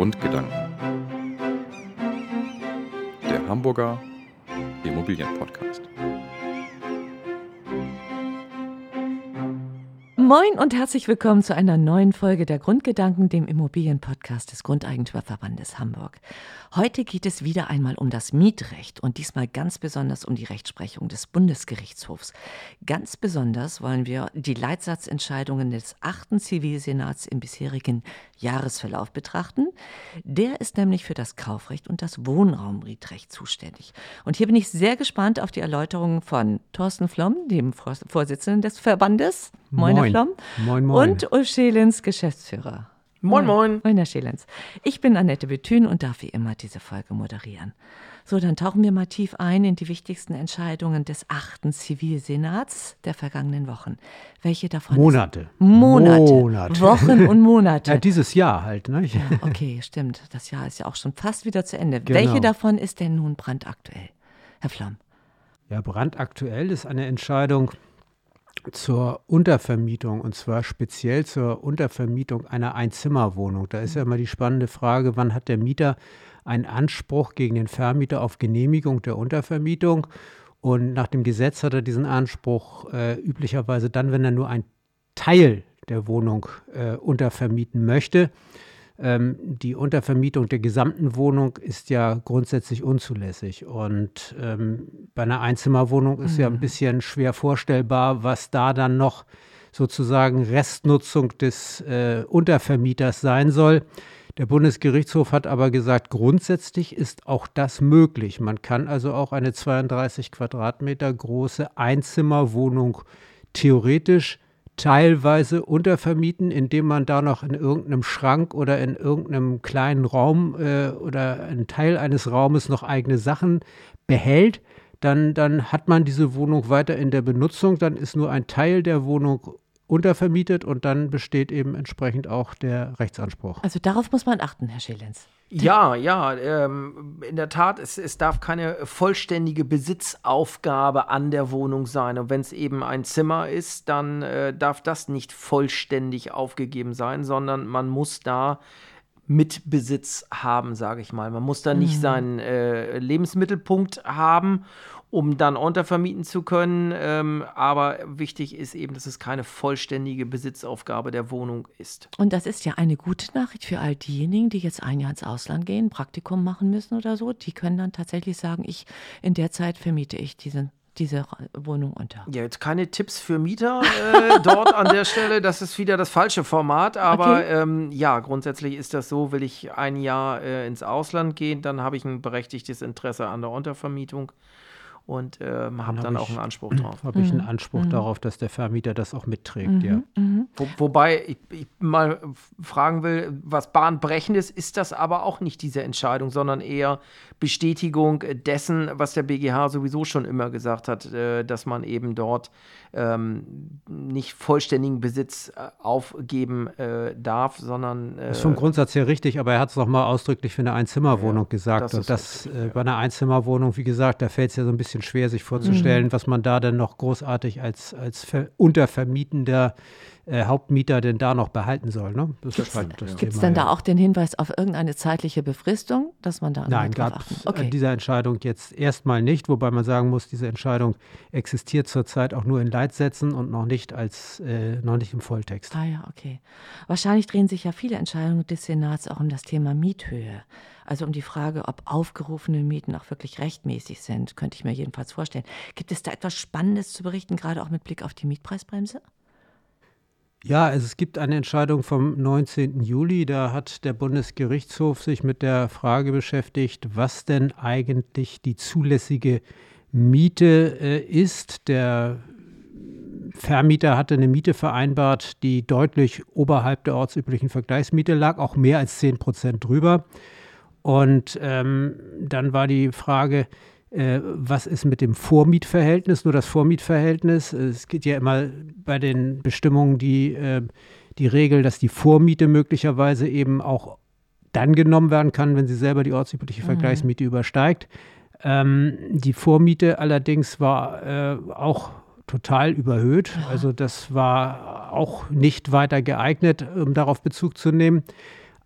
Grundgedanken. Der Hamburger Immobilienpodcast. Moin und herzlich willkommen zu einer neuen Folge der Grundgedanken, dem Immobilienpodcast des Grundeigentümerverbandes Hamburg. Heute geht es wieder einmal um das Mietrecht und diesmal ganz besonders um die Rechtsprechung des Bundesgerichtshofs. Ganz besonders wollen wir die Leitsatzentscheidungen des achten Zivilsenats im bisherigen Jahresverlauf betrachten. Der ist nämlich für das Kaufrecht und das Wohnraummietrecht zuständig. Und hier bin ich sehr gespannt auf die Erläuterungen von Thorsten Flom, dem Vorsitzenden des Verbandes. Moin, Herr Flom. Moin, moin. Und Ulf Schelens, Geschäftsführer. Moin, moin. Moin, Herr Schelens. Ich bin Annette Bethün und darf wie immer diese Folge moderieren. So, dann tauchen wir mal tief ein in die wichtigsten Entscheidungen des achten Zivilsenats der vergangenen Wochen. Welche davon? Monate. Ist? Monate. Monate. Wochen und Monate. Ja, dieses Jahr halt, ne? Ja, okay, stimmt. Das Jahr ist ja auch schon fast wieder zu Ende. Genau. Welche davon ist denn nun brandaktuell? Herr Flamm. Ja, brandaktuell ist eine Entscheidung zur Untervermietung und zwar speziell zur Untervermietung einer Einzimmerwohnung. Da ist ja immer die spannende Frage, wann hat der Mieter einen Anspruch gegen den Vermieter auf Genehmigung der Untervermietung? Und nach dem Gesetz hat er diesen Anspruch äh, üblicherweise dann, wenn er nur einen Teil der Wohnung äh, untervermieten möchte. Ähm, die Untervermietung der gesamten Wohnung ist ja grundsätzlich unzulässig. Und ähm, bei einer Einzimmerwohnung ist mhm. ja ein bisschen schwer vorstellbar, was da dann noch sozusagen Restnutzung des äh, Untervermieters sein soll. Der Bundesgerichtshof hat aber gesagt, grundsätzlich ist auch das möglich. Man kann also auch eine 32 Quadratmeter große Einzimmerwohnung theoretisch teilweise untervermieten, indem man da noch in irgendeinem Schrank oder in irgendeinem kleinen Raum äh, oder einen Teil eines Raumes noch eigene Sachen behält, dann, dann hat man diese Wohnung weiter in der Benutzung, dann ist nur ein Teil der Wohnung untervermietet und dann besteht eben entsprechend auch der Rechtsanspruch. Also darauf muss man achten, Herr Schelenz. Ja, ja, ähm, in der Tat, es, es darf keine vollständige Besitzaufgabe an der Wohnung sein. Und wenn es eben ein Zimmer ist, dann äh, darf das nicht vollständig aufgegeben sein, sondern man muss da mit Besitz haben, sage ich mal. Man muss da nicht mhm. seinen äh, Lebensmittelpunkt haben um dann untervermieten zu können. Ähm, aber wichtig ist eben, dass es keine vollständige Besitzaufgabe der Wohnung ist. Und das ist ja eine gute Nachricht für all diejenigen, die jetzt ein Jahr ins Ausland gehen, Praktikum machen müssen oder so. Die können dann tatsächlich sagen, ich in der Zeit vermiete ich diesen diese Wohnung unter. Ja, jetzt keine Tipps für Mieter äh, dort an der Stelle. Das ist wieder das falsche Format. Aber okay. ähm, ja, grundsätzlich ist das so, will ich ein Jahr äh, ins Ausland gehen, dann habe ich ein berechtigtes Interesse an der Untervermietung und ähm, habe dann, hab auch einen Anspruch drauf. Habe ich einen mhm. Anspruch mhm. darauf, dass der Vermieter das auch mitträgt, mhm. ja. Mhm. Wo, wobei ich, ich, mal fragen will, was bahnbrechendes ist das aber auch nicht diese Entscheidung, sondern eher Bestätigung dessen, was der BGH sowieso schon immer gesagt hat, äh, dass man eben dort ähm, nicht vollständigen Besitz äh, aufgeben äh, darf, sondern. Äh, das ist vom Grundsatz her richtig, aber er hat es nochmal ausdrücklich für eine Einzimmerwohnung ja, gesagt. Das und das richtig, äh, ja. bei einer Einzimmerwohnung, wie gesagt, da fällt es ja so ein bisschen schwer, sich vorzustellen, mhm. was man da denn noch großartig als, als untervermietender äh, Hauptmieter denn da noch behalten soll. Ne? Gibt es halt denn da auch den Hinweis auf irgendeine zeitliche Befristung, dass man da Nein, gab es okay. dieser Entscheidung jetzt erstmal nicht, wobei man sagen muss, diese Entscheidung existiert zurzeit auch nur in Leitsätzen und noch nicht als äh, noch nicht im Volltext. Ah ja, okay. Wahrscheinlich drehen sich ja viele Entscheidungen des Senats auch um das Thema Miethöhe. Also um die Frage, ob aufgerufene Mieten auch wirklich rechtmäßig sind, könnte ich mir jedenfalls vorstellen. Gibt es da etwas Spannendes zu berichten, gerade auch mit Blick auf die Mietpreisbremse? Ja, also es gibt eine Entscheidung vom 19. Juli. Da hat der Bundesgerichtshof sich mit der Frage beschäftigt, was denn eigentlich die zulässige Miete äh, ist. Der Vermieter hatte eine Miete vereinbart, die deutlich oberhalb der ortsüblichen Vergleichsmiete lag, auch mehr als 10 Prozent drüber. Und ähm, dann war die Frage, was ist mit dem Vormietverhältnis, nur das Vormietverhältnis. Es geht ja immer bei den Bestimmungen die, äh, die Regel, dass die Vormiete möglicherweise eben auch dann genommen werden kann, wenn sie selber die ortsübliche mhm. Vergleichsmiete mhm. übersteigt. Ähm, die Vormiete allerdings war äh, auch total überhöht. Ja. Also das war auch nicht weiter geeignet, um darauf Bezug zu nehmen.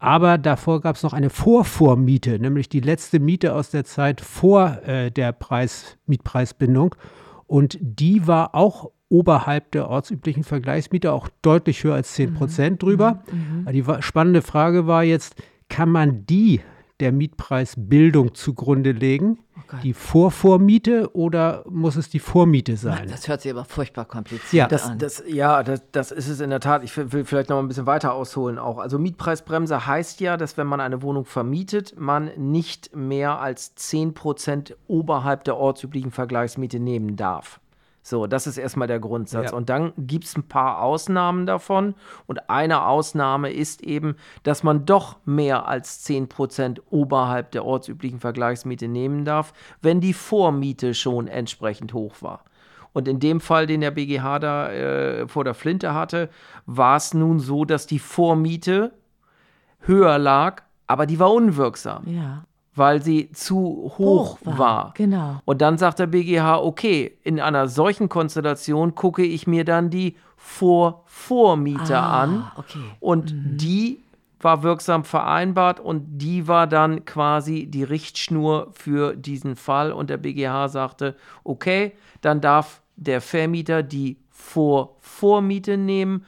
Aber davor gab es noch eine Vorvormiete, nämlich die letzte Miete aus der Zeit vor äh, der Preis, Mietpreisbindung. Und die war auch oberhalb der ortsüblichen Vergleichsmiete, auch deutlich höher als 10 Prozent drüber. Mhm. Die spannende Frage war jetzt, kann man die der Mietpreisbildung zugrunde legen? Oh die Vorvormiete oder muss es die Vormiete sein? Das hört sich aber furchtbar kompliziert ja. das, an. Das, ja, das, das ist es in der Tat. Ich will vielleicht noch ein bisschen weiter ausholen auch. Also Mietpreisbremse heißt ja, dass wenn man eine Wohnung vermietet, man nicht mehr als 10 Prozent oberhalb der ortsüblichen Vergleichsmiete nehmen darf. So, das ist erstmal der Grundsatz. Ja. Und dann gibt es ein paar Ausnahmen davon. Und eine Ausnahme ist eben, dass man doch mehr als 10% oberhalb der ortsüblichen Vergleichsmiete nehmen darf, wenn die Vormiete schon entsprechend hoch war. Und in dem Fall, den der BGH da äh, vor der Flinte hatte, war es nun so, dass die Vormiete höher lag, aber die war unwirksam. Ja weil sie zu hoch, hoch war. war. Genau. Und dann sagt der BGH, okay, in einer solchen Konstellation gucke ich mir dann die Vor-Vormiete ah, an. Okay. Und mhm. die war wirksam vereinbart und die war dann quasi die Richtschnur für diesen Fall. Und der BGH sagte, okay, dann darf der Vermieter die Vor-Vormiete nehmen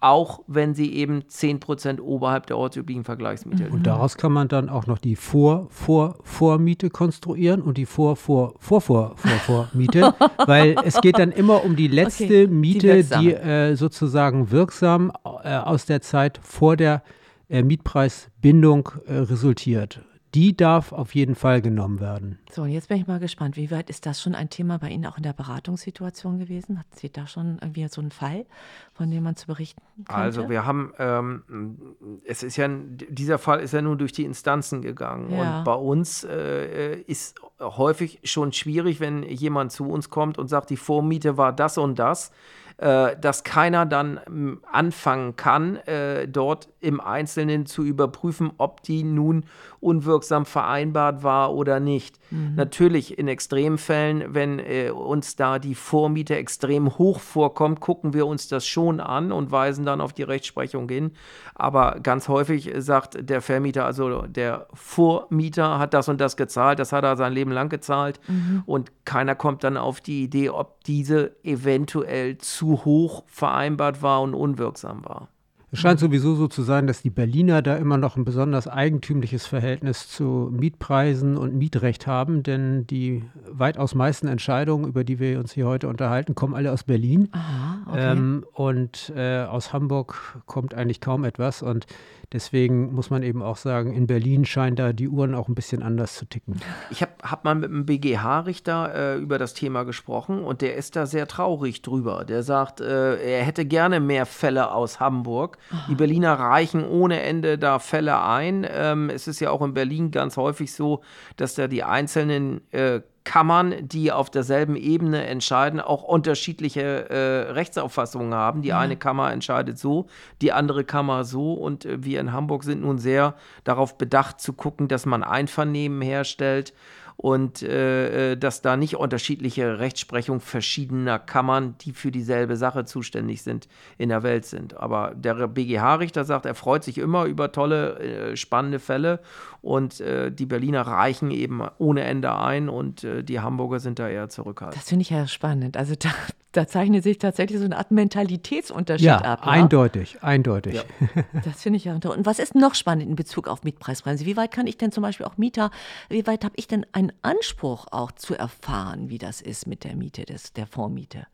auch wenn sie eben 10% oberhalb der ortsüblichen Vergleichsmiete ist. Und daraus kann man dann auch noch die Vor-Vor-Vormiete konstruieren und die Vor-Vor-Vor-Vor-Vormiete, weil es geht dann immer um die letzte okay, Miete, die, die äh, sozusagen wirksam äh, aus der Zeit vor der äh, Mietpreisbindung äh, resultiert die darf auf jeden Fall genommen werden. So, und jetzt bin ich mal gespannt, wie weit ist das schon ein Thema bei Ihnen auch in der Beratungssituation gewesen? Hat Sie da schon irgendwie so einen Fall, von dem man zu berichten könnte? Also wir haben, ähm, es ist ja, dieser Fall ist ja nun durch die Instanzen gegangen ja. und bei uns äh, ist häufig schon schwierig, wenn jemand zu uns kommt und sagt, die Vormiete war das und das äh, dass keiner dann anfangen kann, äh, dort im Einzelnen zu überprüfen, ob die nun unwirksam vereinbart war oder nicht. Mhm. Natürlich in Extremfällen, wenn äh, uns da die Vormiete extrem hoch vorkommt, gucken wir uns das schon an und weisen dann auf die Rechtsprechung hin. Aber ganz häufig sagt der Vermieter, also der Vormieter hat das und das gezahlt, das hat er sein Leben lang gezahlt mhm. und keiner kommt dann auf die Idee, ob diese eventuell zu hoch vereinbart war und unwirksam war. Es scheint sowieso so zu sein, dass die Berliner da immer noch ein besonders eigentümliches Verhältnis zu Mietpreisen und Mietrecht haben, denn die weitaus meisten Entscheidungen, über die wir uns hier heute unterhalten, kommen alle aus Berlin. Aha, okay. ähm, und äh, aus Hamburg kommt eigentlich kaum etwas. Und Deswegen muss man eben auch sagen, in Berlin scheinen da die Uhren auch ein bisschen anders zu ticken. Ich habe hab mal mit einem BGH-Richter äh, über das Thema gesprochen und der ist da sehr traurig drüber. Der sagt, äh, er hätte gerne mehr Fälle aus Hamburg. Aha. Die Berliner reichen ohne Ende da Fälle ein. Ähm, es ist ja auch in Berlin ganz häufig so, dass da die einzelnen äh, Kammern, die auf derselben Ebene entscheiden, auch unterschiedliche äh, Rechtsauffassungen haben. Die ja. eine Kammer entscheidet so, die andere Kammer so. Und äh, wir in Hamburg sind nun sehr darauf bedacht zu gucken, dass man Einvernehmen herstellt und äh, äh, dass da nicht unterschiedliche Rechtsprechung verschiedener Kammern, die für dieselbe Sache zuständig sind, in der Welt sind. Aber der BGH-Richter sagt, er freut sich immer über tolle, äh, spannende Fälle und äh, die Berliner reichen eben ohne Ende ein und äh, die Hamburger sind da eher zurückhaltend. Das finde ich ja spannend. Also da, da, zeichnet sich tatsächlich so eine Art Mentalitätsunterschied ja, ab. Ja, eindeutig, eindeutig. Ja. Das finde ich ja. Und was ist noch spannend in Bezug auf Mietpreisbremse? Wie weit kann ich denn zum Beispiel auch Mieter, wie weit habe ich denn einen Anspruch auch zu erfahren, wie das ist mit der Miete, des, der Vormiete?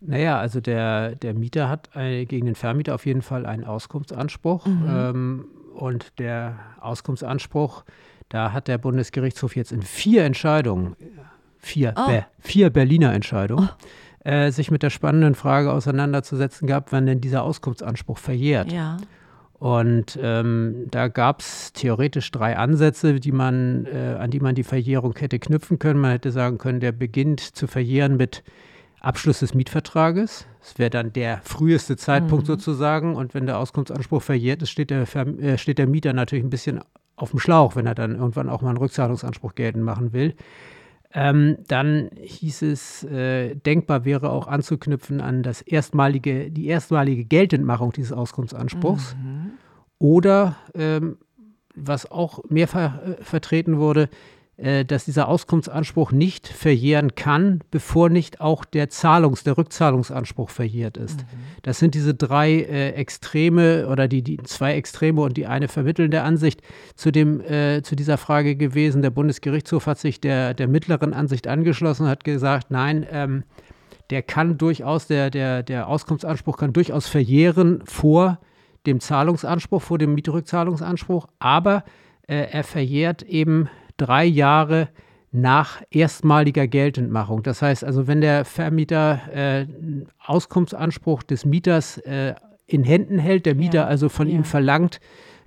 Naja, also der, der Mieter hat ein, gegen den Vermieter auf jeden Fall einen Auskunftsanspruch. Mhm. Ähm, und der Auskunftsanspruch, da hat der Bundesgerichtshof jetzt in vier Entscheidungen, vier, oh. Be, vier Berliner Entscheidungen, oh. äh, sich mit der spannenden Frage auseinanderzusetzen gehabt, wann denn dieser Auskunftsanspruch verjährt. Ja. Und ähm, da gab es theoretisch drei Ansätze, die man, äh, an die man die Verjährung hätte knüpfen können. Man hätte sagen können, der beginnt zu verjähren mit Abschluss des Mietvertrages. Das wäre dann der früheste Zeitpunkt mhm. sozusagen. Und wenn der Auskunftsanspruch verjährt ist, steht der, äh, steht der Mieter natürlich ein bisschen auf dem Schlauch, wenn er dann irgendwann auch mal einen Rückzahlungsanspruch geltend machen will. Ähm, dann hieß es, äh, denkbar wäre auch anzuknüpfen an das erstmalige, die erstmalige Geltendmachung dieses Auskunftsanspruchs. Mhm. Oder ähm, was auch mehrfach äh, vertreten wurde, dass dieser Auskunftsanspruch nicht verjähren kann, bevor nicht auch der Zahlungs-, der Rückzahlungsanspruch verjährt ist. Mhm. Das sind diese drei äh, Extreme oder die, die zwei Extreme und die eine vermittelnde Ansicht zu, dem, äh, zu dieser Frage gewesen. Der Bundesgerichtshof hat sich der, der mittleren Ansicht angeschlossen und hat gesagt, nein, ähm, der kann durchaus, der, der, der Auskunftsanspruch kann durchaus verjähren vor dem Zahlungsanspruch, vor dem Mietrückzahlungsanspruch, aber äh, er verjährt eben drei Jahre nach erstmaliger Geltendmachung. Das heißt also, wenn der Vermieter äh, Auskunftsanspruch des Mieters äh, in Händen hält, der Mieter ja, also von ja. ihm verlangt,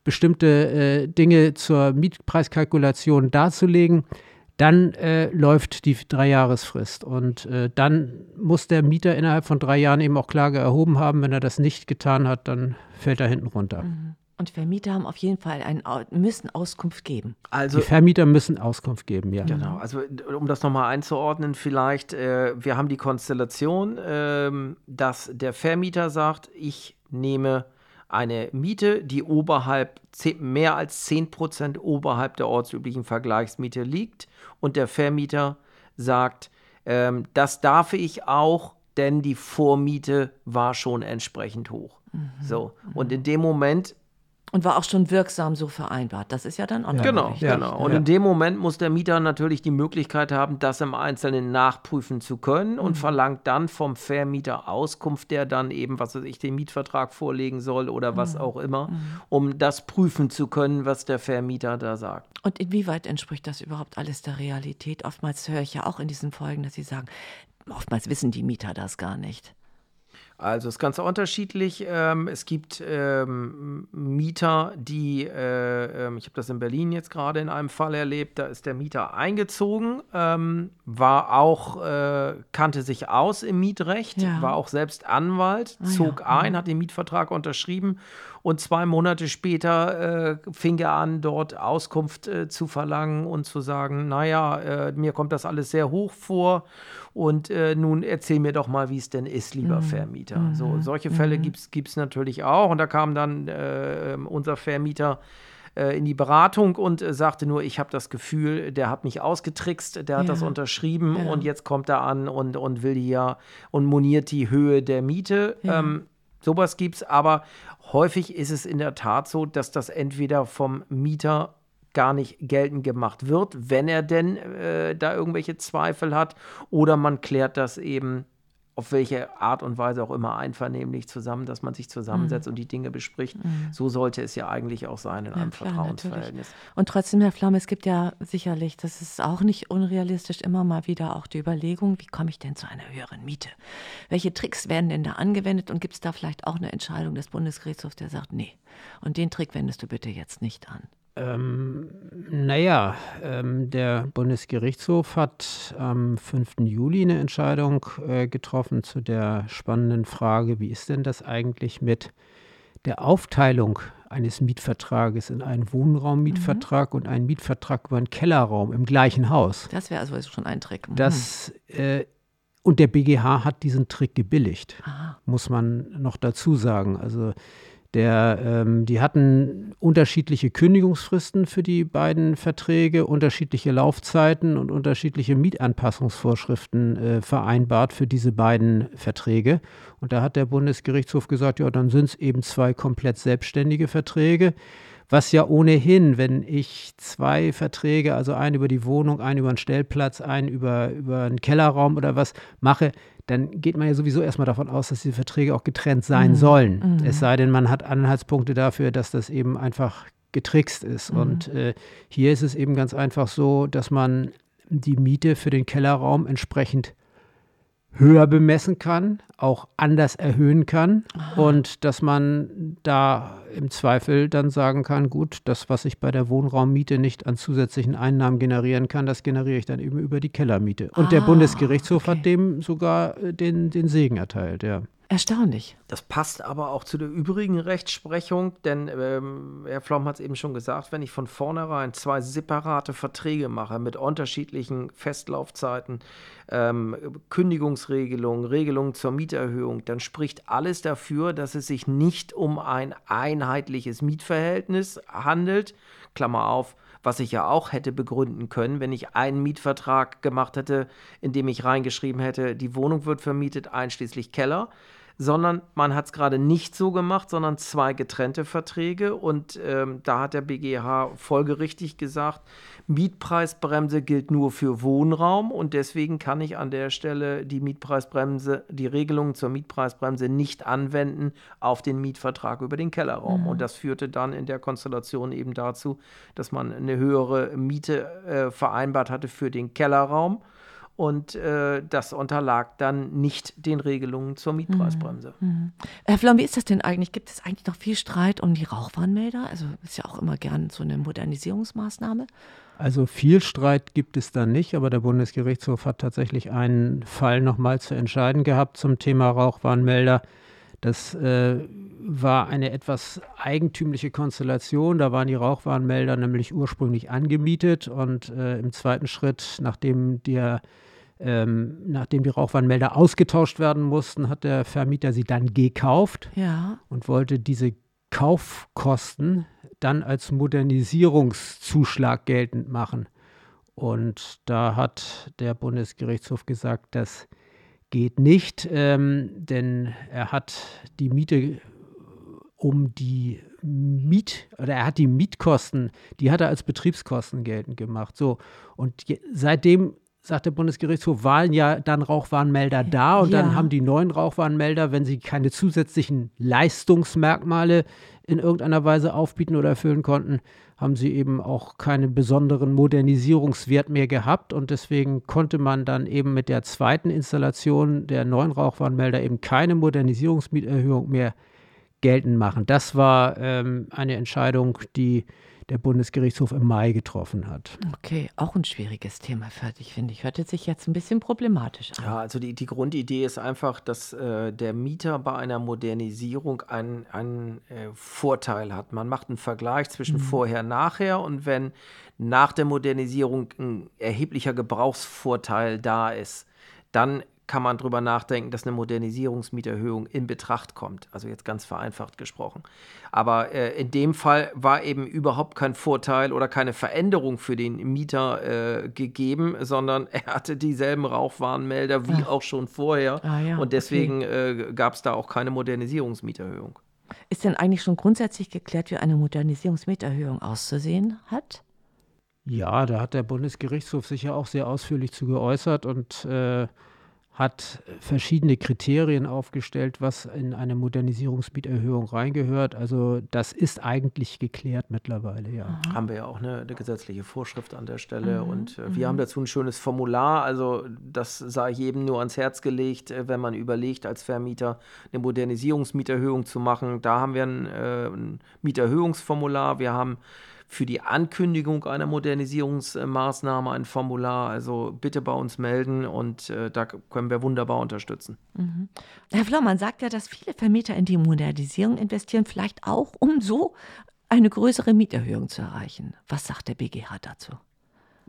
bestimmte äh, Dinge zur Mietpreiskalkulation darzulegen, dann äh, läuft die Dreijahresfrist. Und äh, dann muss der Mieter innerhalb von drei Jahren eben auch Klage erhoben haben. Wenn er das nicht getan hat, dann fällt er hinten runter. Mhm. Und Vermieter haben auf jeden Fall ein, müssen Auskunft geben. Also, die Vermieter müssen Auskunft geben, ja. Genau, also um das nochmal einzuordnen, vielleicht, äh, wir haben die Konstellation, äh, dass der Vermieter sagt, ich nehme eine Miete, die oberhalb, mehr als 10% oberhalb der ortsüblichen Vergleichsmiete liegt und der Vermieter sagt, ähm, das darf ich auch, denn die Vormiete war schon entsprechend hoch. Mhm. So, und in dem Moment und war auch schon wirksam so vereinbart. Das ist ja dann auch Genau, ja, genau. Und ja. in dem Moment muss der Mieter natürlich die Möglichkeit haben, das im Einzelnen nachprüfen zu können und mhm. verlangt dann vom Vermieter Auskunft, der dann eben, was weiß ich, den Mietvertrag vorlegen soll oder was mhm. auch immer, mhm. um das prüfen zu können, was der Vermieter da sagt. Und inwieweit entspricht das überhaupt alles der Realität? Oftmals höre ich ja auch in diesen Folgen, dass Sie sagen, oftmals wissen die Mieter das gar nicht. Also es ist ganz unterschiedlich. Ähm, es gibt ähm, Mieter, die, äh, ähm, ich habe das in Berlin jetzt gerade in einem Fall erlebt, da ist der Mieter eingezogen, ähm, war auch, äh, kannte sich aus im Mietrecht, ja. war auch selbst Anwalt, ah, zog ja. ein, hat den Mietvertrag unterschrieben und zwei Monate später äh, fing er an, dort Auskunft äh, zu verlangen und zu sagen, naja, äh, mir kommt das alles sehr hoch vor und äh, nun erzähl mir doch mal, wie es denn ist, lieber mhm. Vermieter. Mhm. So, solche Fälle mhm. gibt es natürlich auch und da kam dann äh, unser Vermieter äh, in die Beratung und äh, sagte nur, ich habe das Gefühl, der hat mich ausgetrickst, der hat ja. das unterschrieben ja. und jetzt kommt er an und, und will hier und moniert die Höhe der Miete. Ja. Ähm, sowas gibt es, aber häufig ist es in der Tat so, dass das entweder vom Mieter gar nicht geltend gemacht wird, wenn er denn äh, da irgendwelche Zweifel hat, oder man klärt das eben auf welche Art und Weise auch immer einvernehmlich zusammen, dass man sich zusammensetzt mhm. und die Dinge bespricht. Mhm. So sollte es ja eigentlich auch sein in ja, einem klar, Vertrauensverhältnis. Natürlich. Und trotzdem, Herr Flamme, es gibt ja sicherlich, das ist auch nicht unrealistisch, immer mal wieder auch die Überlegung, wie komme ich denn zu einer höheren Miete? Welche Tricks werden denn da angewendet und gibt es da vielleicht auch eine Entscheidung des Bundesgerichtshofs, der sagt, nee, und den Trick wendest du bitte jetzt nicht an? Ähm, naja, ähm, der Bundesgerichtshof hat am 5. Juli eine Entscheidung äh, getroffen zu der spannenden Frage, wie ist denn das eigentlich mit der Aufteilung eines Mietvertrages in einen Wohnraummietvertrag mhm. und einen Mietvertrag über einen Kellerraum im gleichen Haus. Das wäre also schon ein Trick. Mhm. Das, äh, und der BGH hat diesen Trick gebilligt, Aha. muss man noch dazu sagen. Also der, ähm, die hatten unterschiedliche Kündigungsfristen für die beiden Verträge, unterschiedliche Laufzeiten und unterschiedliche Mietanpassungsvorschriften äh, vereinbart für diese beiden Verträge. Und da hat der Bundesgerichtshof gesagt, ja, dann sind es eben zwei komplett selbstständige Verträge. Was ja ohnehin, wenn ich zwei Verträge, also einen über die Wohnung, einen über einen Stellplatz, einen über, über einen Kellerraum oder was mache, dann geht man ja sowieso erstmal davon aus, dass diese Verträge auch getrennt sein mhm. sollen. Mhm. Es sei denn, man hat Anhaltspunkte dafür, dass das eben einfach getrickst ist. Mhm. Und äh, hier ist es eben ganz einfach so, dass man die Miete für den Kellerraum entsprechend höher bemessen kann, auch anders erhöhen kann Aha. und dass man da im Zweifel dann sagen kann, gut, das, was ich bei der Wohnraummiete nicht an zusätzlichen Einnahmen generieren kann, das generiere ich dann eben über die Kellermiete. Und ah, der Bundesgerichtshof okay. hat dem sogar äh, den, den Segen erteilt, ja. Erstaunlich. Das passt aber auch zu der übrigen Rechtsprechung, denn ähm, Herr Flom hat es eben schon gesagt, wenn ich von vornherein zwei separate Verträge mache mit unterschiedlichen Festlaufzeiten, ähm, Kündigungsregelungen, Regelungen zur Mieterhöhung, dann spricht alles dafür, dass es sich nicht um ein einheitliches Mietverhältnis handelt. Klammer auf, was ich ja auch hätte begründen können, wenn ich einen Mietvertrag gemacht hätte, in dem ich reingeschrieben hätte, die Wohnung wird vermietet, einschließlich Keller sondern man hat es gerade nicht so gemacht, sondern zwei getrennte Verträge. Und ähm, da hat der BGH folgerichtig gesagt, Mietpreisbremse gilt nur für Wohnraum und deswegen kann ich an der Stelle die Mietpreisbremse, die Regelungen zur Mietpreisbremse nicht anwenden auf den Mietvertrag über den Kellerraum. Mhm. Und das führte dann in der Konstellation eben dazu, dass man eine höhere Miete äh, vereinbart hatte für den Kellerraum und äh, das unterlag dann nicht den Regelungen zur Mietpreisbremse. Mhm. mhm. Herr Flom, wie ist das denn eigentlich? Gibt es eigentlich noch viel Streit um die Rauchwarnmelder? Also ist ja auch immer gern so eine Modernisierungsmaßnahme. Also viel Streit gibt es da nicht, aber der Bundesgerichtshof hat tatsächlich einen Fall nochmal zu entscheiden gehabt zum Thema Rauchwarnmelder. Das äh, war eine etwas eigentümliche Konstellation. Da waren die Rauchwarnmelder nämlich ursprünglich angemietet und äh, im zweiten Schritt, nachdem der ähm, nachdem die Rauchwarnmelder ausgetauscht werden mussten, hat der Vermieter sie dann gekauft ja. und wollte diese Kaufkosten dann als Modernisierungszuschlag geltend machen. Und da hat der Bundesgerichtshof gesagt, das geht nicht, ähm, denn er hat die Miete um die Miet oder er hat die Mietkosten, die hat er als Betriebskosten geltend gemacht. So und seitdem sagt der Bundesgerichtshof, waren ja dann Rauchwarnmelder da und ja. dann haben die neuen Rauchwarnmelder, wenn sie keine zusätzlichen Leistungsmerkmale in irgendeiner Weise aufbieten oder erfüllen konnten, haben sie eben auch keinen besonderen Modernisierungswert mehr gehabt und deswegen konnte man dann eben mit der zweiten Installation der neuen Rauchwarnmelder eben keine Modernisierungsmieterhöhung mehr geltend machen. Das war ähm, eine Entscheidung, die der Bundesgerichtshof im Mai getroffen hat. Okay, auch ein schwieriges Thema fertig, finde ich. Hört sich jetzt ein bisschen problematisch an. Ja, also die, die Grundidee ist einfach, dass äh, der Mieter bei einer Modernisierung einen, einen äh, Vorteil hat. Man macht einen Vergleich zwischen mhm. vorher und nachher und wenn nach der Modernisierung ein erheblicher Gebrauchsvorteil da ist, dann kann man darüber nachdenken, dass eine Modernisierungsmieterhöhung in Betracht kommt. Also jetzt ganz vereinfacht gesprochen. Aber äh, in dem Fall war eben überhaupt kein Vorteil oder keine Veränderung für den Mieter äh, gegeben, sondern er hatte dieselben Rauchwarnmelder wie Ach. auch schon vorher. Ah, ja, und deswegen okay. äh, gab es da auch keine Modernisierungsmieterhöhung. Ist denn eigentlich schon grundsätzlich geklärt, wie eine Modernisierungsmieterhöhung auszusehen hat? Ja, da hat der Bundesgerichtshof sich ja auch sehr ausführlich zu geäußert und äh, hat verschiedene Kriterien aufgestellt, was in eine Modernisierungsmieterhöhung reingehört. Also das ist eigentlich geklärt mittlerweile, ja. Haben wir ja auch eine, eine gesetzliche Vorschrift an der Stelle mhm. und äh, wir mhm. haben dazu ein schönes Formular. Also das sei jedem nur ans Herz gelegt, äh, wenn man überlegt, als Vermieter eine Modernisierungsmieterhöhung zu machen. Da haben wir ein, äh, ein Mieterhöhungsformular. Wir haben für die Ankündigung einer Modernisierungsmaßnahme ein Formular. Also bitte bei uns melden und äh, da können wir wunderbar unterstützen. Mhm. Herr Flaumann sagt ja, dass viele Vermieter in die Modernisierung investieren, vielleicht auch, um so eine größere Mieterhöhung zu erreichen. Was sagt der BGH dazu?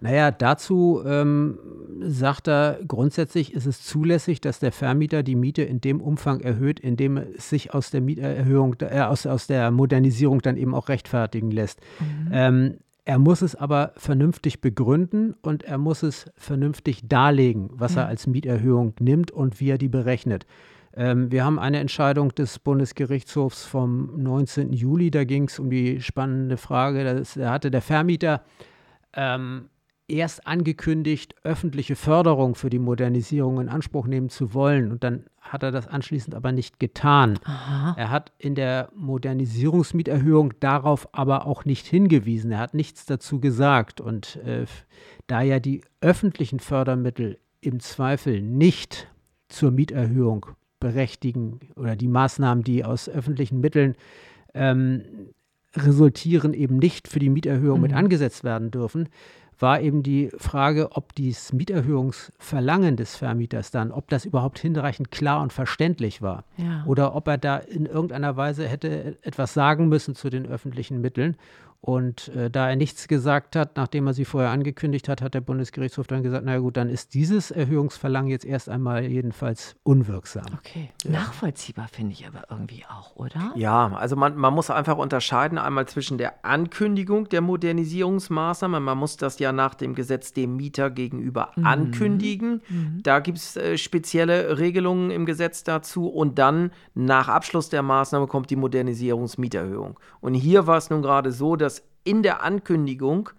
Naja, dazu ähm, sagt er, grundsätzlich ist es zulässig, dass der Vermieter die Miete in dem Umfang erhöht, in dem es sich aus der Mieterhöhung, äh, aus, aus der Modernisierung dann eben auch rechtfertigen lässt. Mhm. Ähm, er muss es aber vernünftig begründen und er muss es vernünftig darlegen, was mhm. er als Mieterhöhung nimmt und wie er die berechnet. Ähm, wir haben eine Entscheidung des Bundesgerichtshofs vom 19. Juli, da ging es um die spannende Frage, da hatte der Vermieter ähm, erst angekündigt, öffentliche Förderung für die Modernisierung in Anspruch nehmen zu wollen. Und dann hat er das anschließend aber nicht getan. Aha. Er hat in der Modernisierungsmieterhöhung darauf aber auch nicht hingewiesen. Er hat nichts dazu gesagt. Und äh, da ja die öffentlichen Fördermittel im Zweifel nicht zur Mieterhöhung berechtigen oder die Maßnahmen, die aus öffentlichen Mitteln ähm, resultieren, eben nicht für die Mieterhöhung mhm. mit angesetzt werden dürfen, war eben die Frage, ob dieses Mieterhöhungsverlangen des Vermieters dann, ob das überhaupt hinreichend klar und verständlich war. Ja. Oder ob er da in irgendeiner Weise hätte etwas sagen müssen zu den öffentlichen Mitteln. Und äh, da er nichts gesagt hat, nachdem er sie vorher angekündigt hat, hat der Bundesgerichtshof dann gesagt, na gut, dann ist dieses Erhöhungsverlangen jetzt erst einmal jedenfalls unwirksam. Okay. Nachvollziehbar finde ich aber irgendwie auch, oder? Ja, also man, man muss einfach unterscheiden einmal zwischen der Ankündigung der Modernisierungsmaßnahmen. Man muss das ja nach dem Gesetz dem Mieter gegenüber ankündigen. Da gibt es äh, spezielle Regelungen im Gesetz dazu. Und dann nach Abschluss der Maßnahme kommt die Modernisierungsmieterhöhung. Und hier war es nun gerade so, dass in der Ankündigung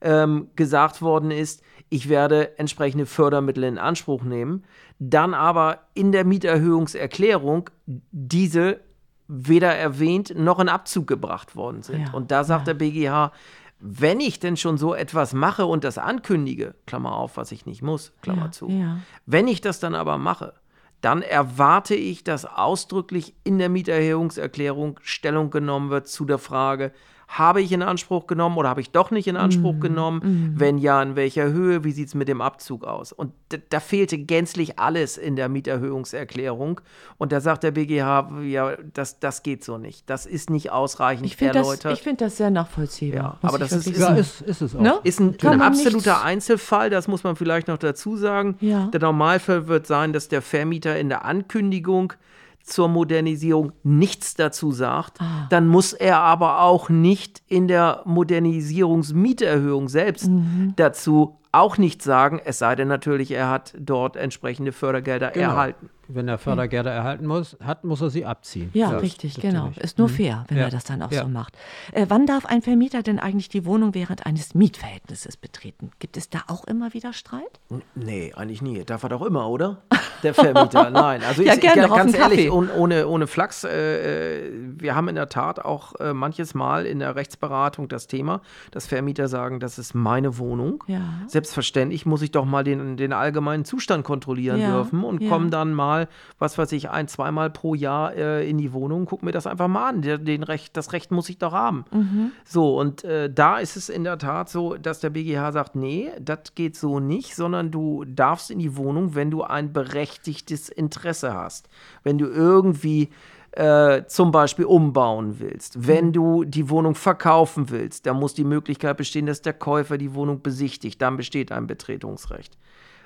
ähm, gesagt worden ist, ich werde entsprechende Fördermittel in Anspruch nehmen, dann aber in der Mieterhöhungserklärung diese weder erwähnt noch in Abzug gebracht worden sind. Ja, Und da sagt der BGH, wenn ich denn schon so etwas mache und das ankündige, Klammer auf, was ich nicht muss, Klammer Ja, zu, ja. wenn ich das dann aber mache, dann erwarte ich, dass ausdrücklich in der Mieterhöhungserklärung Stellung genommen wird zu der Frage, habe ich in Anspruch genommen oder habe ich doch nicht in Anspruch Mhm, genommen? Wenn ja, in welcher Höhe? Wie sieht es mit dem Abzug aus? Und da, da fehlte gänzlich alles in der Mieterhöhungserklärung. Und da sagt der BGH, ja, das, das geht so nicht. Das ist nicht ausreichend Ich finde das, erläutert. ich find das sehr nachvollziehbar. Ja, aber das ist- wirklich Ja, ist, ist es auch. Ne? Ist ein, ein absoluter nichts- Einzelfall, das muss man vielleicht noch dazu sagen. Ja. Der Normalfall wird sein, dass der Vermieter in der Ankündigung zur Modernisierung nichts dazu sagt. Ah. Dann muss er aber auch nicht in der Modernisierungsmieterhöhung selbst Mhm. dazu auch nichts sagen, es sei denn natürlich, er hat dort entsprechende Fördergelder Genau. erhalten. Wenn er Fördergelder erhalten muss, hat, muss er sie abziehen. Ja, Das richtig, ist genau. Ist nur fair, wenn Ja. er das dann auch Ja. so macht. Äh, wann darf ein Vermieter denn eigentlich die Wohnung während eines Mietverhältnisses betreten? Gibt es da auch immer wieder Streit? N- Nee, eigentlich nie. Darf er doch immer, oder? Der Vermieter. Nein, also Ja, ich, gerne, ich, ganz ehrlich, ohne, ohne, ohne Flachs, äh, äh, wir haben in der Tat auch äh, manches Mal in der Rechtsberatung das Thema, dass Vermieter sagen, das ist meine Wohnung. Ja. Selbstverständlich muss ich doch mal den, den allgemeinen Zustand kontrollieren Ja, dürfen und ja. komme dann mal, was weiß ich, ein, zweimal pro Jahr äh, in die Wohnung, guck mir das einfach mal an. Den Recht, das Recht muss ich doch haben. Mhm. So, und äh, da ist es in der Tat so, dass der BGH sagt, nee, das geht so nicht, sondern du darfst in die Wohnung, wenn du ein berechtigtes Interesse hast. Wenn du irgendwie äh, zum Beispiel umbauen willst, wenn du die Wohnung verkaufen willst, dann muss die Möglichkeit bestehen, dass der Käufer die Wohnung besichtigt. Dann besteht ein Betretungsrecht.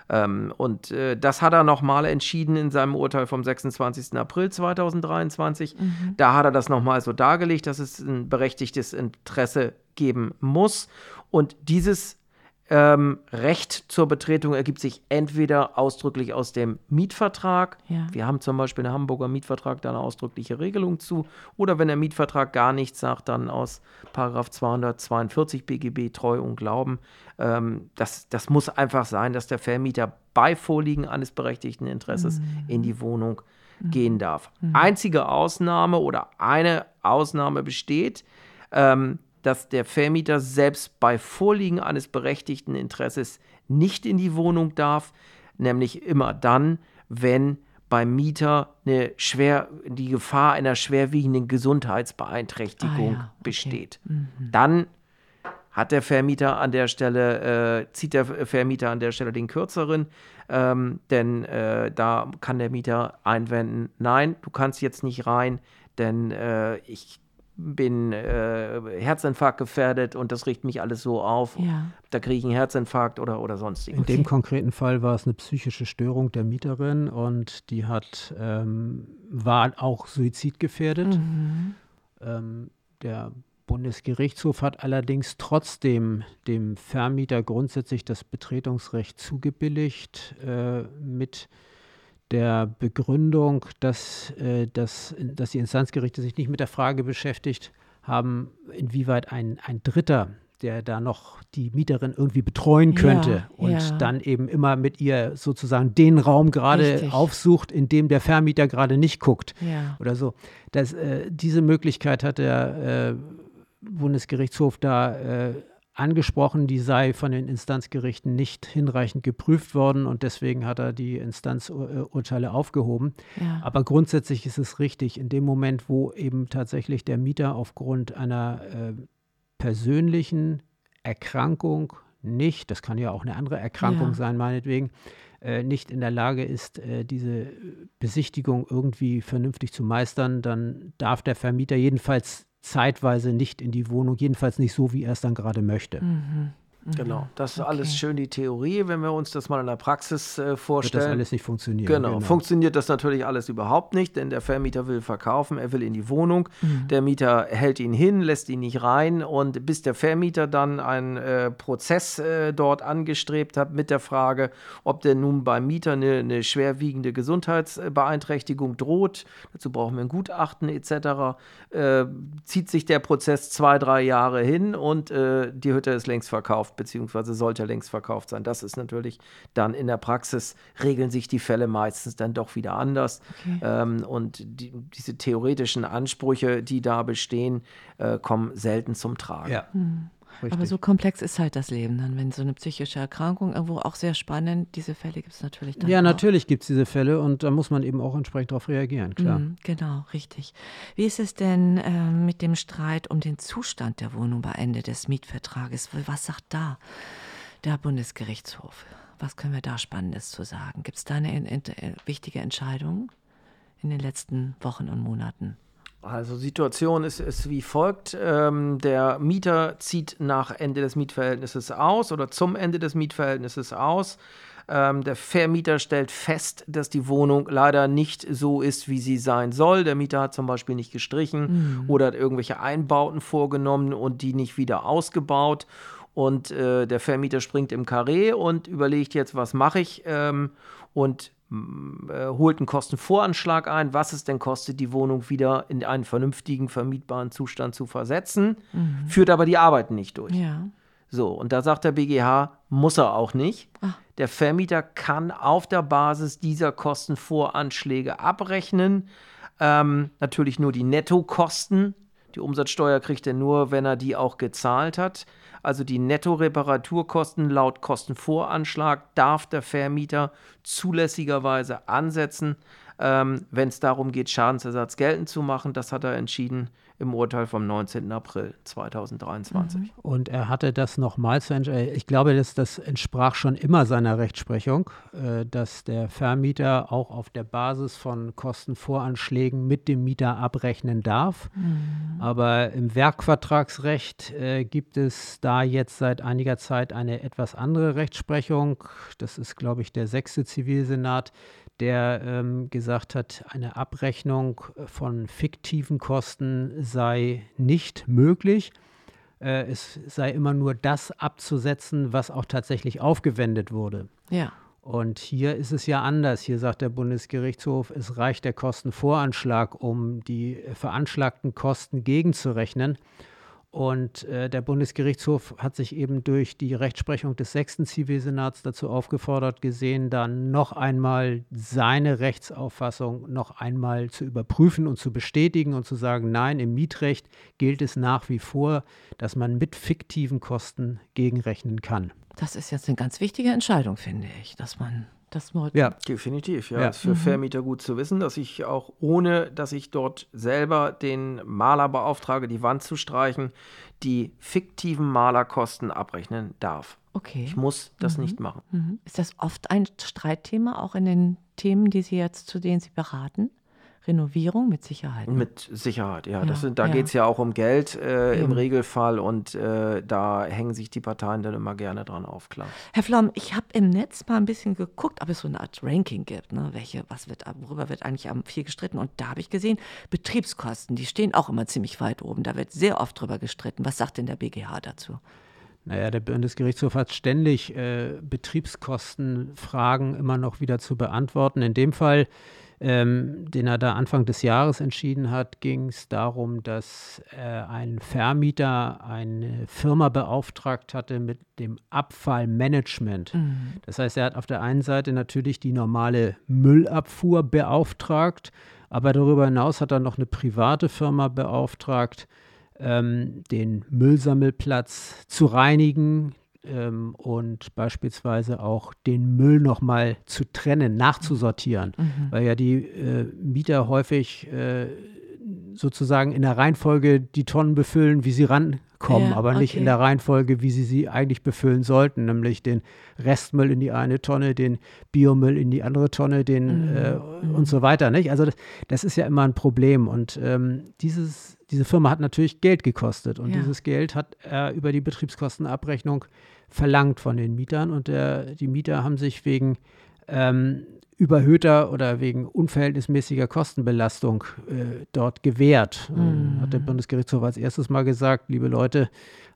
Ähm, und äh, das hat er nochmal entschieden in seinem Urteil vom 26. April 2023. Da hat er das nochmal so dargelegt, dass es ein berechtigtes Interesse geben muss. Und dieses ähm, Recht zur Betretung ergibt sich entweder ausdrücklich aus dem Mietvertrag. Ja. Wir haben zum Beispiel einen Hamburger Mietvertrag da eine ausdrückliche Regelung zu. Oder wenn der Mietvertrag gar nichts sagt, dann aus Paragraph 242 BGB Treu und Glauben. Ähm, das, das muss einfach sein, dass der Vermieter bei Vorliegen eines berechtigten Interesses in die Wohnung gehen darf. Einzige Ausnahme oder eine Ausnahme besteht, ähm, dass der Vermieter selbst bei Vorliegen eines berechtigten Interesses nicht in die Wohnung darf, nämlich immer dann, wenn beim Mieter eine schwer, die Gefahr einer schwerwiegenden Gesundheitsbeeinträchtigung Ah ja, okay. besteht. Dann hat der Vermieter an der Stelle, äh, zieht der Vermieter an der Stelle den kürzeren, ähm, denn äh, da kann der Mieter einwenden, nein, du kannst jetzt nicht rein, denn äh, ich bin äh, Herzinfarkt gefährdet und das riecht mich alles so auf. Ja. Da kriege ich einen Herzinfarkt oder, oder sonstiges. In dem konkreten Fall war es eine psychische Störung der Mieterin und die hat, ähm, war auch suizidgefährdet. Ähm, der Bundesgerichtshof hat allerdings trotzdem dem Vermieter grundsätzlich das Betretungsrecht zugebilligt äh, mit der Begründung, dass, äh, dass, dass die Instanzgerichte sich nicht mit der Frage beschäftigt haben, inwieweit ein, ein Dritter, der da noch die Mieterin irgendwie betreuen Ja, könnte und ja. dann eben immer mit ihr sozusagen den Raum gerade aufsucht, in dem der Vermieter gerade nicht guckt Ja. oder so. Das, äh, diese Möglichkeit hat der äh, Bundesgerichtshof da äh, angesprochen, die sei von den Instanzgerichten nicht hinreichend geprüft worden und deswegen hat er die Instanzurteile aufgehoben. Ja. Aber grundsätzlich ist es richtig, in dem Moment, wo eben tatsächlich der Mieter aufgrund einer äh, persönlichen Erkrankung nicht, das kann ja auch eine andere Erkrankung Ja. sein, meinetwegen, äh, nicht in der Lage ist, äh, diese Besichtigung irgendwie vernünftig zu meistern, dann darf der Vermieter jedenfalls zeitweise nicht in die Wohnung, jedenfalls nicht so, wie er es dann gerade möchte. Genau, das ist Okay. alles schön die Theorie. Wenn wir uns das mal in der Praxis äh, Wird vorstellen. das alles nicht funktionieren. Genau. funktioniert das natürlich alles überhaupt nicht, denn der Vermieter will verkaufen, er will in die Wohnung, der Mieter hält ihn hin, lässt ihn nicht rein und bis der Vermieter dann einen äh, Prozess äh, dort angestrebt hat mit der Frage, ob denn nun beim Mieter eine, eine schwerwiegende Gesundheitsbeeinträchtigung droht, dazu brauchen wir ein Gutachten etc., äh, zieht sich der Prozess zwei, drei Jahre hin und äh, die Hütte ist längst verkauft, beziehungsweise sollte längst verkauft sein. Das ist natürlich dann in der Praxis, regeln sich die Fälle meistens dann doch wieder anders. Ähm, und die, diese theoretischen Ansprüche, die da bestehen, äh, kommen selten zum Tragen. Ja, richtig. Aber so komplex ist halt das Leben dann, wenn so eine psychische Erkrankung, irgendwo auch sehr spannend, diese Fälle gibt es natürlich dann ja, auch. natürlich gibt es diese Fälle und da muss man eben auch entsprechend darauf reagieren, klar. Mhm, genau, richtig. Wie ist es denn ähm, mit dem Streit um den Zustand der Wohnung bei Ende des Mietvertrages? Was sagt da der Bundesgerichtshof? Was können wir da Spannendes zu sagen? Gibt es da eine en- ent- äh, wichtige Entscheidung in den letzten Wochen und Monaten? Also Situation ist, ist wie folgt. Ähm, der Mieter zieht nach Ende des Mietverhältnisses aus oder zum Ende des Mietverhältnisses aus. Ähm, der Vermieter stellt fest, dass die Wohnung leider nicht so ist, wie sie sein soll. Der Mieter hat zum Beispiel nicht gestrichen oder hat irgendwelche Einbauten vorgenommen und die nicht wieder ausgebaut. Und äh, der Vermieter springt im Karree und überlegt jetzt, was mache ich? Ähm, und äh, holt einen Kostenvoranschlag ein, was es denn kostet, die Wohnung wieder in einen vernünftigen, vermietbaren Zustand zu versetzen, führt aber die Arbeiten nicht durch. Ja. So, und da sagt der BGH, muss er auch nicht. Der Vermieter kann auf der Basis dieser Kostenvoranschläge abrechnen. Ähm, natürlich nur die Nettokosten. Die Umsatzsteuer kriegt er nur, wenn er die auch gezahlt hat. Also die Netto-Reparaturkosten laut Kostenvoranschlag darf der Vermieter zulässigerweise ansetzen, ähm, wenn es darum geht, Schadensersatz geltend zu machen. Das hat er entschieden im Urteil vom 19. April 2023. Und er hatte das nochmal zu entscheiden. Ich glaube, dass das entsprach schon immer seiner Rechtsprechung, äh, dass der Vermieter auch auf der Basis von Kostenvoranschlägen mit dem Mieter abrechnen darf. Aber im Werkvertragsrecht äh, gibt es da jetzt seit einiger Zeit eine etwas andere Rechtsprechung. Das ist, glaube ich, der sechste Zivilsenat, der ähm, gesagt hat, eine Abrechnung von fiktiven Kosten sei nicht möglich. Äh, es sei immer nur das abzusetzen, was auch tatsächlich aufgewendet wurde. Ja. Und hier ist es ja anders. Hier sagt der Bundesgerichtshof, es reicht der Kostenvoranschlag, um die äh, veranschlagten Kosten gegenzurechnen. Und äh, der Bundesgerichtshof hat sich eben durch die Rechtsprechung des sechsten Zivilsenats dazu aufgefordert gesehen, dann noch einmal seine Rechtsauffassung noch einmal zu überprüfen und zu bestätigen und zu sagen, nein, im Mietrecht gilt es nach wie vor, dass man mit fiktiven Kosten gegenrechnen kann. Das ist jetzt eine ganz wichtige Entscheidung, finde ich, dass man das mal. Ja, Definitiv, ja. Ja. Ist für Vermieter gut zu wissen, dass ich auch ohne, dass ich dort selber den Maler beauftrage, die Wand zu streichen, die fiktiven Malerkosten abrechnen darf. Okay. Ich muss das nicht machen. Mhm. Ist das oft ein Streitthema, auch in den Themen, die Sie jetzt, zu denen Sie beraten? Renovierung mit Sicherheit. ne? Mit Sicherheit, ja. das Ja, sind, da ja. geht es ja auch um Geld äh, im. Regelfall und äh, da hängen sich die Parteien dann immer gerne dran auf, klar. Herr Flom, ich habe im Netz mal ein bisschen geguckt, ob es so eine Art Ranking gibt, ne? Welche, was wird, worüber wird eigentlich am viel gestritten? Und da habe ich gesehen, Betriebskosten, die stehen auch immer ziemlich weit oben. Da wird sehr oft drüber gestritten. Was sagt denn der BGH dazu? Naja, der Bundesgerichtshof hat ständig äh, Betriebskostenfragen immer noch wieder zu beantworten. In dem Fall, ähm, den er da Anfang des Jahres entschieden hat, ging es darum, dass äh, ein Vermieter eine Firma beauftragt hatte mit dem Abfallmanagement. Das heißt, er hat auf der einen Seite natürlich die normale Müllabfuhr beauftragt, aber darüber hinaus hat er noch eine private Firma beauftragt, ähm, den Müllsammelplatz zu reinigen ähm, und beispielsweise auch den Müll nochmal zu trennen, nachzusortieren, weil ja die äh, Mieter häufig äh, sozusagen in der Reihenfolge die Tonnen befüllen, wie sie rankommen, Ja, aber nicht okay. in der Reihenfolge, wie sie sie eigentlich befüllen sollten, nämlich den Restmüll in die eine Tonne, den Biomüll in die andere Tonne, den Mhm. äh, und so weiter. Nicht? Also das, das ist ja immer ein Problem und ähm, dieses, diese Firma hat natürlich Geld gekostet und Ja. dieses Geld hat er über die Betriebskostenabrechnung verlangt von den Mietern und der, die Mieter haben sich wegen ähm, überhöhter oder wegen unverhältnismäßiger Kostenbelastung äh, dort gewährt. Ähm, Hat der Bundesgerichtshof als erstes mal gesagt, liebe Leute,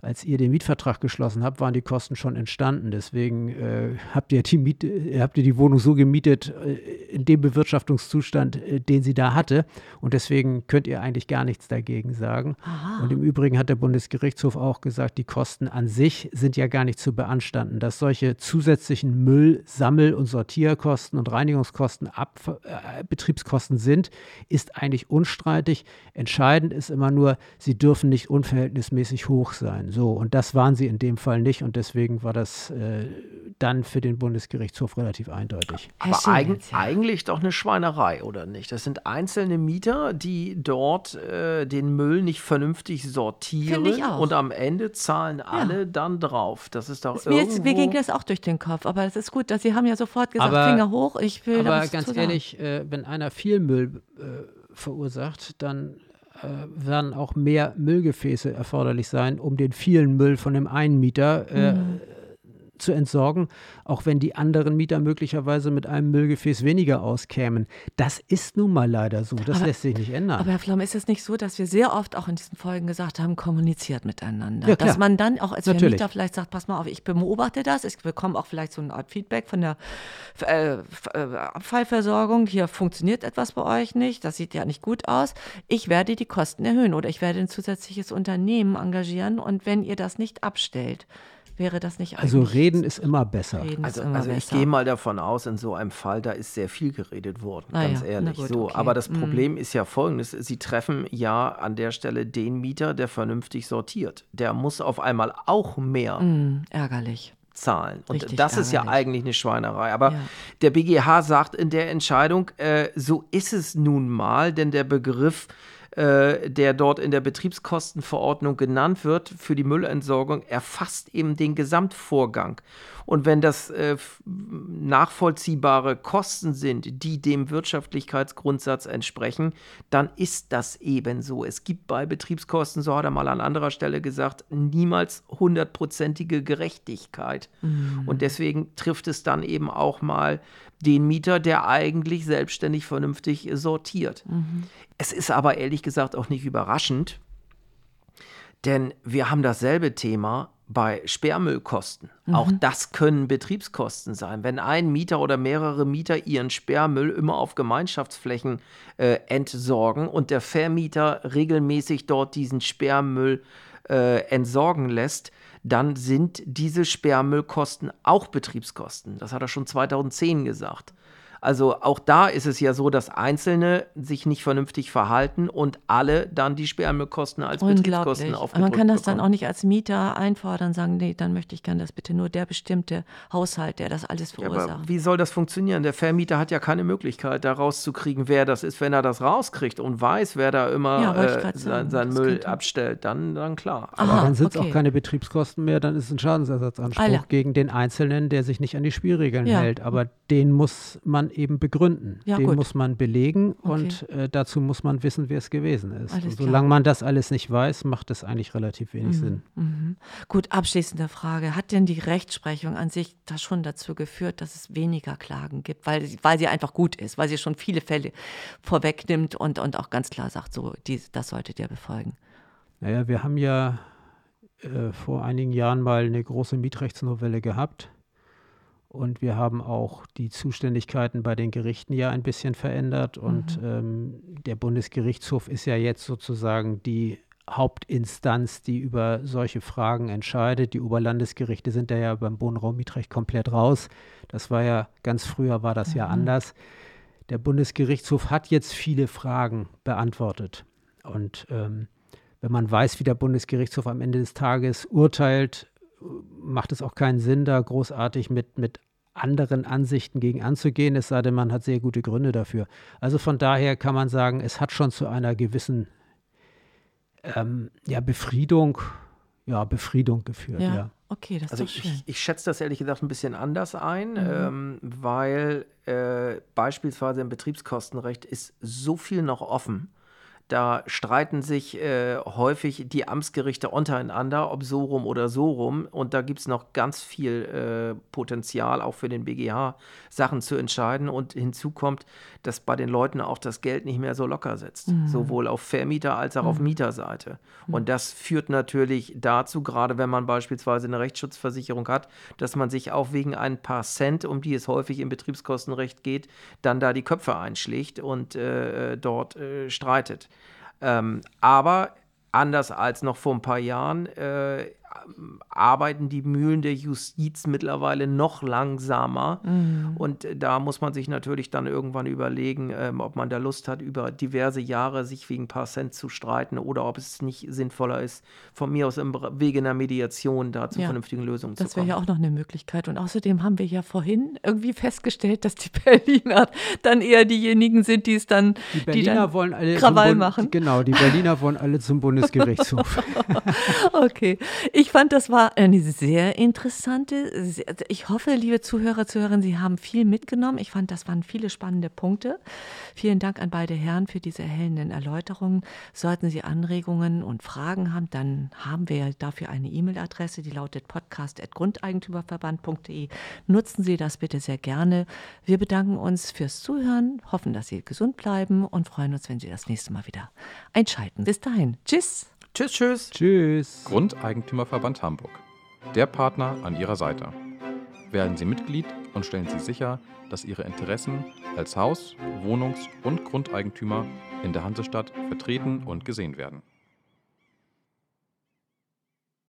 als ihr den Mietvertrag geschlossen habt, waren die Kosten schon entstanden. Deswegen äh, habt, ihr die Miete, äh, habt ihr die Wohnung so gemietet äh, in dem Bewirtschaftungszustand, äh, den sie da hatte. Und deswegen könnt ihr eigentlich gar nichts dagegen sagen. Aha. Und im Übrigen hat der Bundesgerichtshof auch gesagt, die Kosten an sich sind ja gar nicht zu beanstanden. Dass solche zusätzlichen Müll-, Sammel- und Sortierkosten und Reinigungskosten Ab äh, Betriebskosten sind, ist eigentlich unstreitig. Entscheidend ist immer nur, sie dürfen nicht unverhältnismäßig hoch sein. So, und das waren sie in dem Fall nicht. Und deswegen war das äh, dann für den Bundesgerichtshof relativ eindeutig. Aber eig ja. eigentlich doch eine Schweinerei, oder nicht? Das sind einzelne Mieter, die dort äh, den Müll nicht vernünftig sortieren Finde ich auch. und am Ende zahlen alle dann drauf. Das ist doch Ist mir, jetzt, mir ging das auch durch den Kopf, aber es ist gut, dass Sie haben ja sofort gesagt, Aber- Finger hoch, ich will da Aber ganz ehrlich, äh, wenn einer viel Müll äh, verursacht, dann äh, werden auch mehr Müllgefäße erforderlich sein, um den vielen Müll von dem einen Mieter äh, Mhm. Zu entsorgen, auch wenn die anderen Mieter möglicherweise mit einem Müllgefäß weniger auskämen. Das ist nun mal leider so. Das Aber- lässt sich nicht ändern. Aber Herr Flamm, ist es nicht so, dass wir sehr oft auch in diesen Folgen gesagt haben, kommuniziert miteinander? Ja, dass man dann auch als. Vermieter vielleicht sagt, pass mal auf, ich beobachte das, ich bekomme auch vielleicht so eine Art Feedback von der äh, äh, Abfallversorgung, hier funktioniert etwas bei euch nicht, das sieht ja nicht gut aus. Ich werde die Kosten erhöhen oder ich werde ein zusätzliches Unternehmen engagieren und wenn ihr das nicht abstellt, wäre das nicht also reden ist immer besser. Reden Also, ist immer also ich besser. gehe mal davon aus, in so einem Fall, da ist sehr viel geredet worden, Ah ganz ja, ehrlich. gut, so, okay. aber das Mm. Problem ist ja folgendes: Sie treffen ja an der Stelle den Mieter, der vernünftig sortiert. Der muss auf einmal auch mehr Hm, ärgerlich. zahlen. Und Richtig das ist ja eigentlich eine Schweinerei. Aber Ja. der BGH sagt in der Entscheidung, äh, so ist es nun mal, denn der Begriff, äh, der dort in der Betriebskostenverordnung genannt wird für die Müllentsorgung, erfasst eben den Gesamtvorgang. Und wenn das äh, nachvollziehbare Kosten sind, die dem Wirtschaftlichkeitsgrundsatz entsprechen, dann ist das eben so. Es gibt bei Betriebskosten, so hat er mal an anderer Stelle gesagt, niemals hundertprozentige Gerechtigkeit. Und deswegen trifft es dann eben auch mal den Mieter, der eigentlich selbstständig vernünftig sortiert. Es ist aber ehrlich gesagt auch nicht überraschend, denn wir haben dasselbe Thema bei Sperrmüllkosten. Auch das können Betriebskosten sein. Wenn ein Mieter oder mehrere Mieter ihren Sperrmüll immer auf Gemeinschaftsflächen äh, entsorgen und der Vermieter regelmäßig dort diesen Sperrmüll äh, entsorgen lässt, dann sind diese Sperrmüllkosten auch Betriebskosten. Das hat er schon 2010 gesagt. Also auch da ist es ja so, dass Einzelne sich nicht vernünftig verhalten und alle dann die Sperrmüllkosten als Betriebskosten aufgedrückt man kann das dann bekommen. auch nicht als Mieter einfordern, sagen, nee, dann möchte ich gerne, dass bitte nur der bestimmte Haushalt, der das alles Ja, verursacht. aber wie soll das funktionieren? Der Vermieter hat ja keine Möglichkeit, da rauszukriegen, wer das ist. Wenn er das rauskriegt und weiß, wer da immer Ja, äh, grad sein, sagen, sein das Müll abstellt, dann, dann klar. Aha, Aber dann sind es okay. auch keine Betriebskosten mehr, dann ist es ein Schadensersatzanspruch Alle. gegen den Einzelnen, der sich nicht an die Spielregeln Ja. hält. Aber den muss man eben begründen. Ja, den gut. muss man belegen Okay. und äh, dazu muss man wissen, wer es gewesen ist. Alles und solange man das alles nicht weiß, macht es eigentlich relativ wenig Sinn. Mhm. Gut, abschließende Frage. Hat denn die Rechtsprechung an sich da schon dazu geführt, dass es weniger Klagen gibt, weil, sie- weil sie einfach gut ist, weil sie schon viele Fälle vorwegnimmt und, und auch ganz klar sagt, so, die, das solltet ihr befolgen? Naja, wir haben ja äh, vor einigen Jahren mal eine große Mietrechtsnovelle gehabt. Und wir haben auch die Zuständigkeiten bei den Gerichten ja ein bisschen verändert. Und ähm, der Bundesgerichtshof ist ja jetzt sozusagen die Hauptinstanz, die über solche Fragen entscheidet. Die Oberlandesgerichte sind da ja beim Wohnraummietrecht komplett raus. Das war ja, ganz früher war das ja anders. Der Bundesgerichtshof hat jetzt viele Fragen beantwortet. Und ähm, wenn man weiß, wie der Bundesgerichtshof am Ende des Tages urteilt, macht es auch keinen Sinn, da großartig mit, mit anderen Ansichten gegen anzugehen, es sei denn, man hat sehr gute Gründe dafür. Also von daher kann man sagen, es hat schon zu einer gewissen ähm, ja, Befriedung, ja, Befriedung geführt, ja. ja. Okay, das also ist doch schön. Ich, ich schätze das ehrlich gesagt ein bisschen anders ein, Mhm. ähm, weil äh, beispielsweise im Betriebskostenrecht ist so viel noch offen. Da streiten sich äh, häufig die Amtsgerichte untereinander, ob so rum oder so rum. Und da gibt es noch ganz viel äh, Potenzial, auch für den BGH, Sachen zu entscheiden. Und hinzu kommt, dass bei den Leuten auch das Geld nicht mehr so locker sitzt. Sowohl auf Vermieter- als auch auf Mieterseite. Und das führt natürlich dazu, gerade wenn man beispielsweise eine Rechtsschutzversicherung hat, dass man sich auch wegen ein paar Cent, um die es häufig im Betriebskostenrecht geht, dann da die Köpfe einschlägt und äh, dort äh, streitet. Ähm, aber anders als noch vor ein paar Jahren äh, arbeiten die Mühlen der Justiz mittlerweile noch langsamer. Und äh, da muss man sich natürlich dann irgendwann überlegen, ähm, ob man da Lust hat, über diverse Jahre sich wegen ein paar Cent zu streiten oder ob es nicht sinnvoller ist, von mir aus im Wege einer Mediation da zu Ja, vernünftigen Lösungen Das zu wäre kommen. ja auch noch eine Möglichkeit. Und außerdem haben wir ja vorhin irgendwie festgestellt, dass die Berliner dann eher diejenigen sind, die es dann, Die die Berliner dann wollen alle Krawall machen. Genau, die Berliner wollen alle zum Bundesgerichtshof. Okay, ich fand, das war eine sehr interessante. sehr- Ich hoffe, liebe Zuhörer, Zuhörerinnen, Sie haben viel mitgenommen. Ich fand, das waren viele spannende Punkte. Vielen Dank an beide Herren für diese erhellenden Erläuterungen. Sollten Sie Anregungen und Fragen haben, dann haben wir dafür eine E-Mail-Adresse, die lautet podcast.grundeigentümerverband.de. Nutzen Sie das bitte sehr gerne. Wir bedanken uns fürs Zuhören, hoffen, dass Sie gesund bleiben und freuen uns, wenn Sie das nächste Mal wieder einschalten. Bis dahin. Tschüss. Tschüss, tschüss. Tschüss. Grundeigentümerverband Hamburg. Der Partner an Ihrer Seite. Werden Sie Mitglied und stellen Sie sicher, dass Ihre Interessen als Haus-, Wohnungs- und Grundeigentümer in der Hansestadt vertreten und gesehen werden.